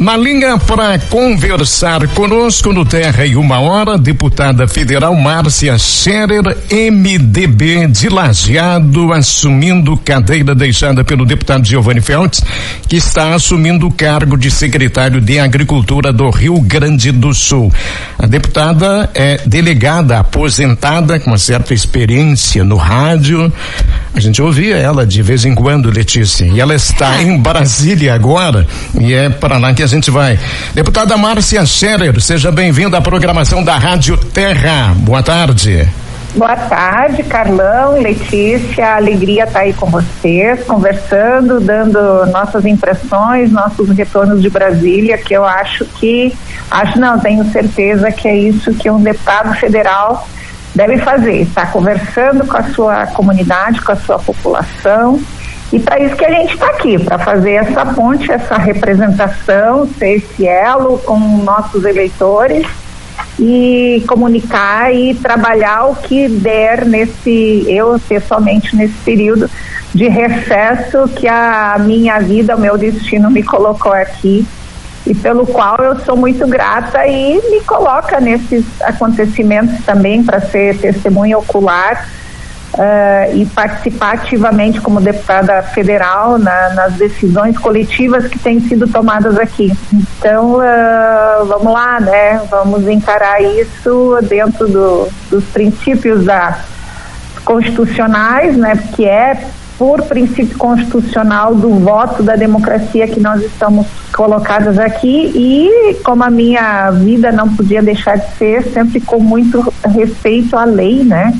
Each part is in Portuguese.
Na linha para conversar conosco no Terra em uma hora, deputada federal Márcia Scherer, MDB de Lajeado, assumindo cadeira deixada pelo deputado Giovanni Feltz, que está assumindo o cargo de secretário de Agricultura do Rio Grande do Sul. A deputada é delegada aposentada, com uma certa experiência no rádio. A gente ouvia ela de vez em quando, Letícia, e ela está em Brasília agora, e é para lá que a gente vai. Deputada Márcia Scherer, seja bem-vinda à programação da Rádio Terra. Boa tarde. Boa tarde, Carlão, Letícia, alegria estar aí com vocês, conversando, dando nossas impressões, nossos retornos de Brasília, que eu acho que, acho não, tenho certeza que é isso que um deputado federal deve fazer, estar tá conversando com a sua comunidade, com a sua população, e para isso que a gente está aqui, para fazer essa ponte, essa representação, ser esse elo com nossos eleitores e comunicar e trabalhar o que der nesse, eu pessoalmente nesse período de recesso que a minha vida, o meu destino me colocou aqui e pelo qual eu sou muito grata e me coloca nesses acontecimentos também para ser testemunha ocular uh, e participar ativamente como deputada federal na, nas decisões coletivas que têm sido tomadas aqui. Então, uh, vamos lá, né? Vamos encarar isso dentro do, dos princípios da, constitucionais, né? Que é por princípio constitucional do voto da democracia que nós estamos colocadas aqui e como a minha vida não podia deixar de ser sempre com muito respeito à lei, né?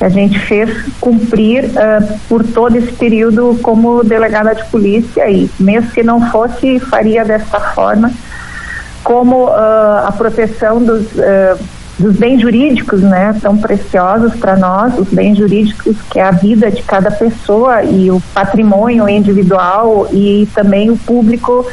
A gente fez cumprir uh, por todo esse período como delegada de polícia e mesmo que não fosse faria dessa forma como uh, a proteção dos, uh, dos bens jurídicos né tão preciosos para nós os bens jurídicos que é a vida de cada pessoa e o patrimônio individual e também o público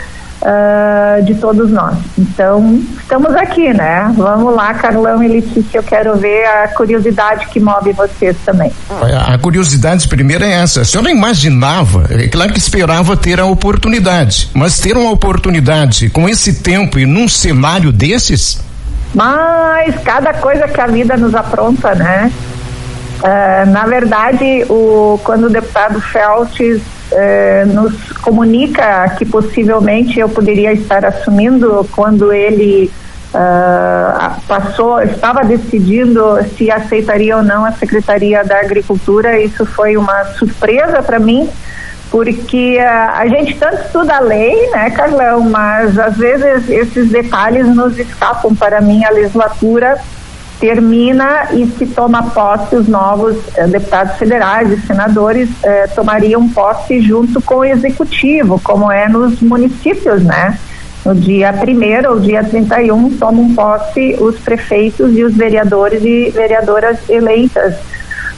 uh, de todos nós. Então, estamos aqui, né? Vamos lá, Carlão e Letícia, eu quero ver a curiosidade que move vocês também. A curiosidade primeira é essa. A senhora imaginava, é claro que esperava ter a oportunidade, mas ter uma oportunidade com esse tempo e num cenário desses? Mas cada coisa que a vida nos apronta, né? Uh, na verdade, o, quando o deputado Feltes uh, nos comunica que possivelmente eu poderia estar assumindo quando ele uh, passou, estava decidindo se aceitaria ou não a Secretaria da Agricultura. Isso foi uma surpresa para mim, porque uh, a gente tanto estuda a lei, né, Carlão, mas às vezes esses detalhes nos escapam para mim a legislatura termina e se toma posse os novos eh, deputados federais e senadores eh, tomariam posse junto com o executivo, como é nos municípios, né? No dia 1 ou dia 31 tomam posse os prefeitos e os vereadores e vereadoras eleitas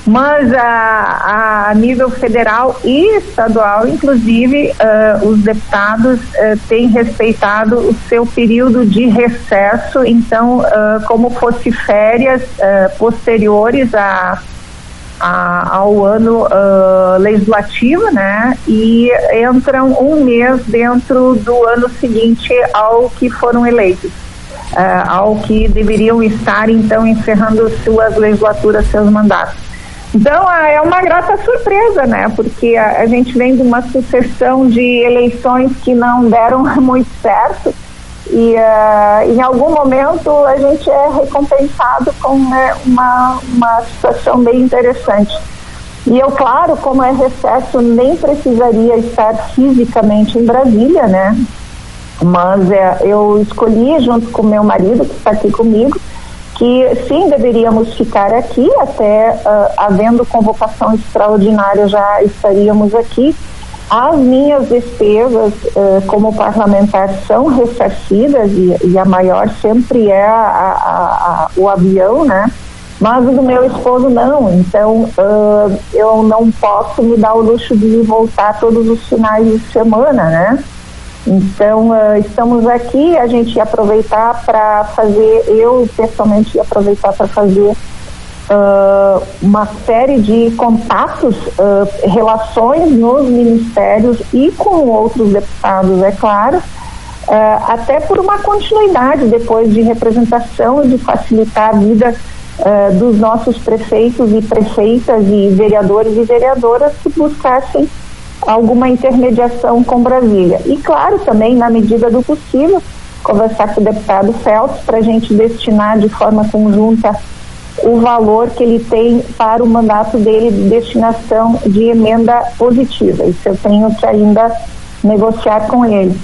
mas a, a nível federal e estadual, inclusive, uh, os deputados uh, têm respeitado o seu período de recesso, então, uh, como fosse férias posteriores a, a, ao ano legislativo, né? E entram um mês dentro do ano seguinte ao que foram eleitos. ao que deveriam estar então encerrando suas legislaturas, seus mandatos. Então é uma grata surpresa, né? Porque a, a, gente vem de uma sucessão de eleições que não deram muito certo e uh, em algum momento a gente é recompensado com né, uma, uma situação bem interessante. E eu, claro, como é recesso, nem precisaria estar fisicamente em Brasília, né? Mas é, eu escolhi, junto com meu marido, que está aqui comigo, que sim deveríamos ficar aqui até uh, havendo convocação extraordinária já estaríamos aqui. As minhas despesas uh, como parlamentar são ressarcidas e, e, a maior sempre é a, a, a, o avião, né? Mas o do meu esposo não, então uh, eu não posso me dar o luxo de voltar todos os finais de semana, né? Então, uh, estamos aqui, a gente ia aproveitar para fazer, eu pessoalmente ia aproveitar para fazer uh, uma série de contatos, uh, relações nos ministérios e com outros deputados, é claro, até por uma continuidade depois de representação e de facilitar a vida dos nossos prefeitos e prefeitas e vereadores e vereadoras que buscassem alguma intermediação com Brasília. E claro, também, na medida do possível, conversar com o deputado Feltz para a gente destinar de forma conjunta o valor que ele tem para o mandato dele de destinação de emenda positiva. Isso eu tenho que ainda negociar com ele,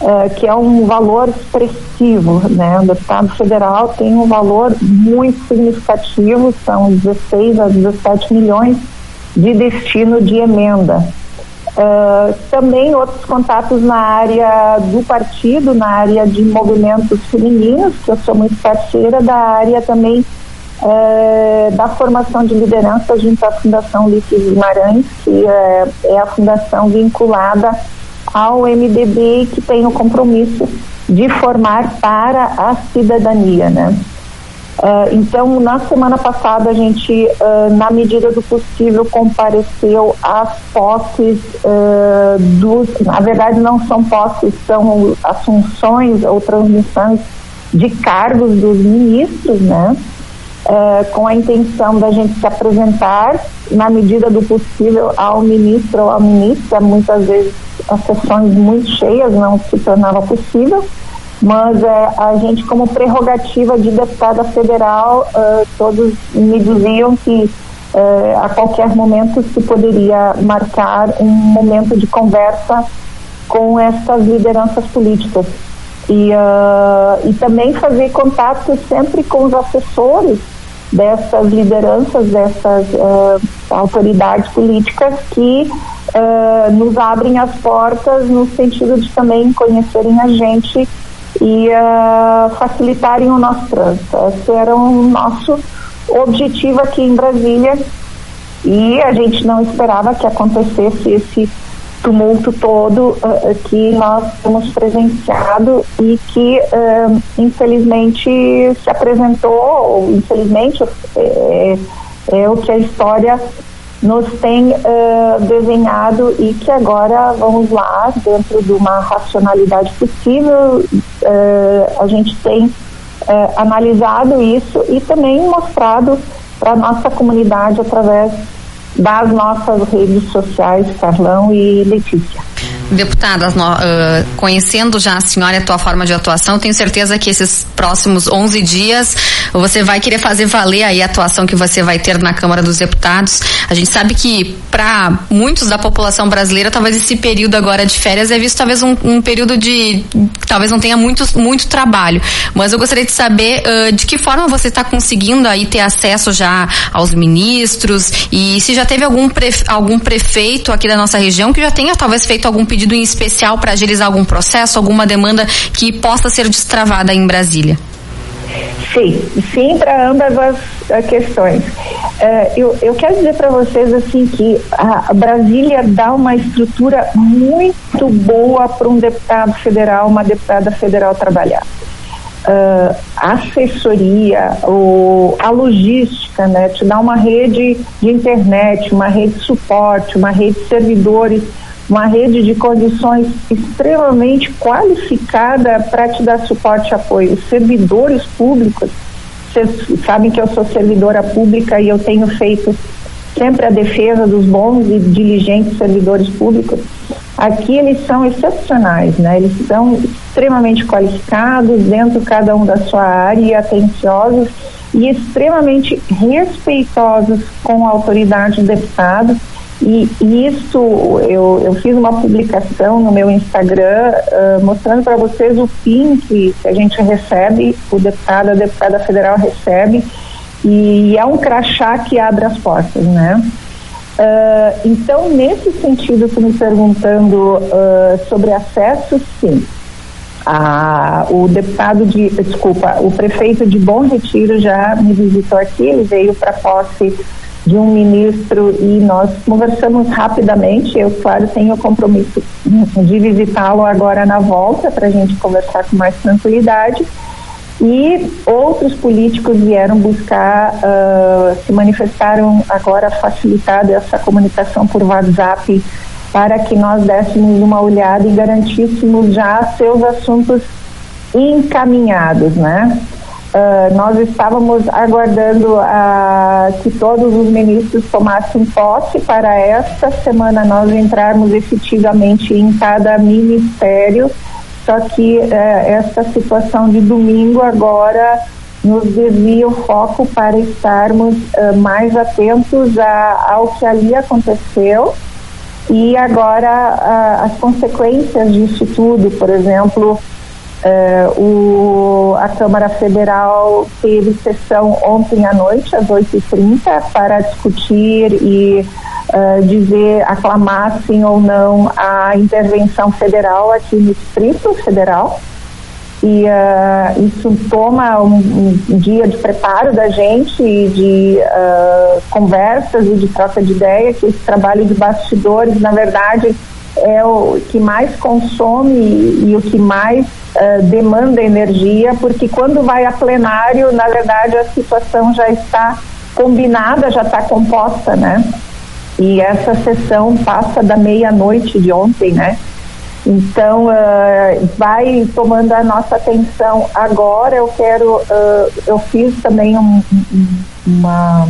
uh, que é um valor expressivo, né? O deputado federal tem um valor muito significativo, são 16 a 17 milhões de destino de emenda. Uh, também outros contatos na área do partido, na área de movimentos femininos, que eu sou muito parceira da área também uh, da formação de liderança junto à Fundação Ulisses Guimarães, que uh, é a fundação vinculada ao MDB que tem o compromisso de formar para a cidadania, né? Uh, então, na semana passada, a gente, uh, na medida do possível, compareceu às posses uh, dos. Na verdade, não são posses, são assunções ou transmissões de cargos dos ministros, né? com a intenção da gente se apresentar, na medida do possível, ao ministro ou à ministra. Muitas vezes, as sessões muito cheias não se tornava possível mas é, a gente como prerrogativa de deputada federal, uh, todos me diziam que uh, a qualquer momento se poderia marcar um momento de conversa com essas lideranças políticas. E, uh, e também fazer contato sempre com os assessores dessas lideranças, dessas autoridades políticas que nos abrem as portas no sentido de também conhecerem a gente e uh, facilitarem o nosso trânsito. Esse era o nosso objetivo aqui em Brasília e a gente não esperava que acontecesse esse tumulto todo uh, que nós temos presenciado e que uh, infelizmente se apresentou, ou infelizmente é, é o que a história nos tem uh, desenhado e que agora vamos lá, dentro de uma racionalidade possível, uh, a gente tem uh, analisado isso e também mostrado para a nossa comunidade através das nossas redes sociais, Carlão e Letícia. Deputada, uh, conhecendo já a senhora e a tua forma de atuação, tenho certeza que esses próximos 11 dias você vai querer fazer valer aí a atuação que você vai ter na Câmara dos Deputados. A gente sabe que para muitos da população brasileira, talvez esse período agora de férias é visto talvez um, um período de talvez não tenha muito, muito trabalho. Mas eu gostaria de saber uh, de que forma você está conseguindo aí ter acesso já aos ministros e se já teve algum, prefe, algum prefeito aqui da nossa região que já tenha talvez feito algum pedido em especial para agilizar algum processo, alguma demanda que possa ser destravada em Brasília? Sim, sim para ambas as questões. Uh, eu, eu quero dizer para vocês assim que a Brasília dá uma estrutura muito boa para um deputado federal, uma deputada federal trabalhar. Uh, assessoria, o, a logística, né? Te dá uma rede de internet, uma rede de suporte, uma rede de servidores uma rede de condições extremamente qualificada para te dar suporte e apoio. Servidores públicos, vocês sabem que eu sou servidora pública e eu tenho feito sempre a defesa dos bons e diligentes servidores públicos. Aqui eles são excepcionais, né? Eles são extremamente qualificados dentro cada um da sua área e atenciosos e extremamente respeitosos com a autoridade do deputado e, isso, eu, eu fiz uma publicação no meu Instagram uh, mostrando para vocês o PIN que, que, a gente recebe, o deputado, a deputada federal recebe, e é um crachá que abre as portas, né? Uh, então, nesse sentido, tu me perguntando uh, sobre acesso, sim. Ah, o deputado de, desculpa, o prefeito de Bom Retiro já me visitou aqui, ele veio para posse de um ministro e nós conversamos rapidamente. Eu, claro, tenho o compromisso de visitá-lo agora na volta para a gente conversar com mais tranquilidade. E outros políticos vieram buscar, uh, se manifestaram agora facilitada essa comunicação por WhatsApp para que nós dessemos uma olhada e garantíssemos já seus assuntos encaminhados, né? Uh, nós estávamos aguardando uh, que todos os ministros tomassem posse para esta semana nós entrarmos efetivamente em cada ministério, só que uh, esta situação de domingo agora nos desvia o foco para estarmos uh, mais atentos a, ao que ali aconteceu. E agora uh, as consequências disso tudo, por exemplo, uh, o, a Câmara Federal teve sessão ontem à noite, às 8h30, para discutir e dizer, aclamar sim ou não a intervenção federal aqui no Distrito Federal. E uh, isso toma um, um, dia de preparo da gente e de uh, conversas e de troca de ideias, esse trabalho de bastidores, na verdade, é o que mais consome e, o que mais uh, demanda energia, porque quando vai a plenário, na verdade, a situação já está combinada, já está composta, né? E essa sessão passa da meia-noite de ontem, né? Então, uh, vai tomando a nossa atenção agora. Eu quero, uh, eu fiz também um, uma,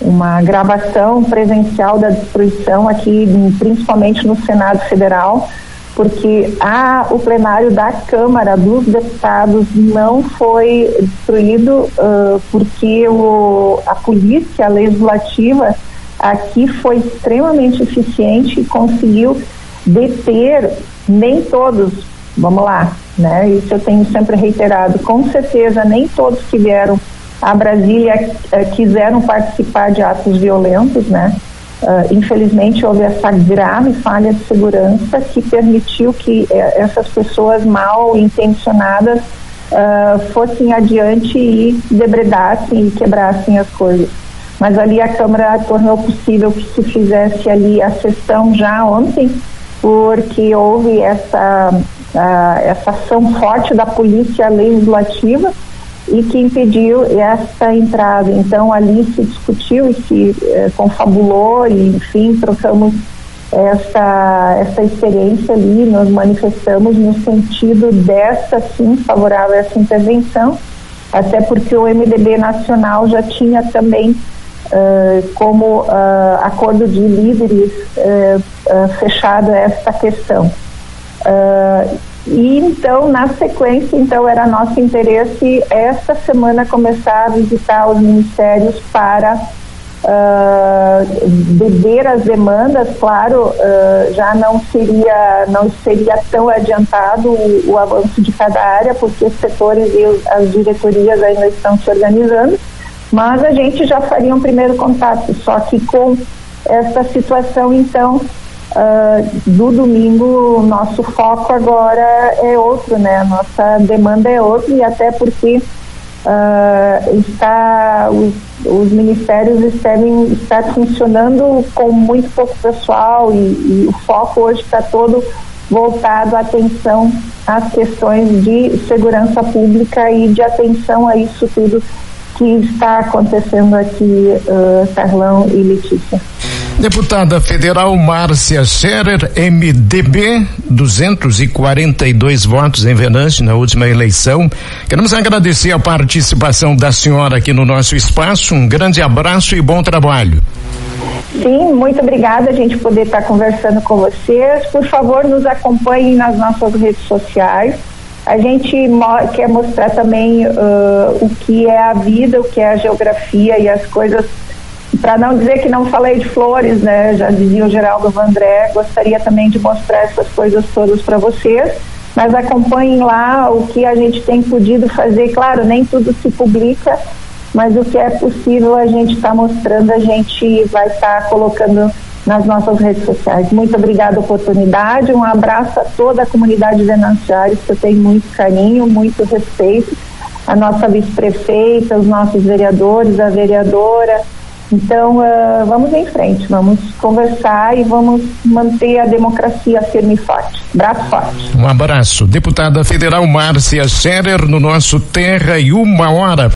uma gravação presencial da destruição aqui, principalmente no Senado Federal, porque a, o plenário da Câmara dos Deputados não foi destruído uh, porque o, a polícia legislativa aqui foi extremamente eficiente e conseguiu deter nem todos, vamos lá, né? Isso eu tenho sempre reiterado, com certeza nem todos que vieram a Brasília eh, quiseram participar de atos violentos, né? Uh, infelizmente houve essa grave falha de segurança que permitiu que eh, essas pessoas mal intencionadas uh, fossem adiante e depredassem e quebrassem as coisas. Mas ali a Câmara tornou possível que se fizesse ali a sessão já ontem porque houve essa, uh, essa ação forte da polícia legislativa e que impediu essa entrada. Então ali se discutiu e se eh, confabulou e enfim trocamos essa essa experiência ali, nos manifestamos no sentido dessa sim favorável a essa intervenção, até porque o MDB nacional já tinha também uh, como uh, acordo de líderes uh, fechado esta questão. E então, na sequência, então era nosso interesse esta semana começar a visitar os ministérios para uh, beber as demandas, claro, uh, já não seria, não seria tão adiantado o, o, avanço de cada área, porque os setores e as diretorias ainda estão se organizando, mas a gente já faria um primeiro contato, só que com essa situação, então, uh, do domingo, nosso foco agora é outro, né? Nossa demanda é outra e até porque uh, está, os, os ministérios devem estar funcionando com muito pouco pessoal e, e o foco hoje está todo voltado à atenção às questões de segurança pública e de atenção a isso tudo que está acontecendo aqui, uh, Carlão e Letícia. Deputada federal Márcia Scherer, MDB, 242 votos em Venâncio na última eleição. Queremos agradecer a participação da senhora aqui no nosso espaço. Um grande abraço e bom trabalho. Sim, muito obrigada a gente poder estar conversando com vocês. Por favor, nos acompanhem nas nossas redes sociais. A gente mo quer mostrar também uh, o que é a vida, o que é a geografia e as coisas. Para não dizer que não falei de flores, né? Já dizia o Geraldo Vandré, gostaria também de mostrar essas coisas todas para vocês. Mas acompanhem lá o que a gente tem podido fazer. Claro, nem tudo se publica, mas o que é possível a gente está mostrando, a gente vai estar tá colocando nas nossas redes sociais. Muito obrigada a oportunidade, um abraço a toda a comunidade venanciária, que eu tenho muito carinho, muito respeito, a nossa vice-prefeita, os nossos vereadores, a vereadora. Então, uh, vamos em frente, vamos conversar e vamos manter a democracia firme e forte. Braço forte. Um abraço. Deputada Federal Márcia Scherer no nosso Terra e Uma Hora.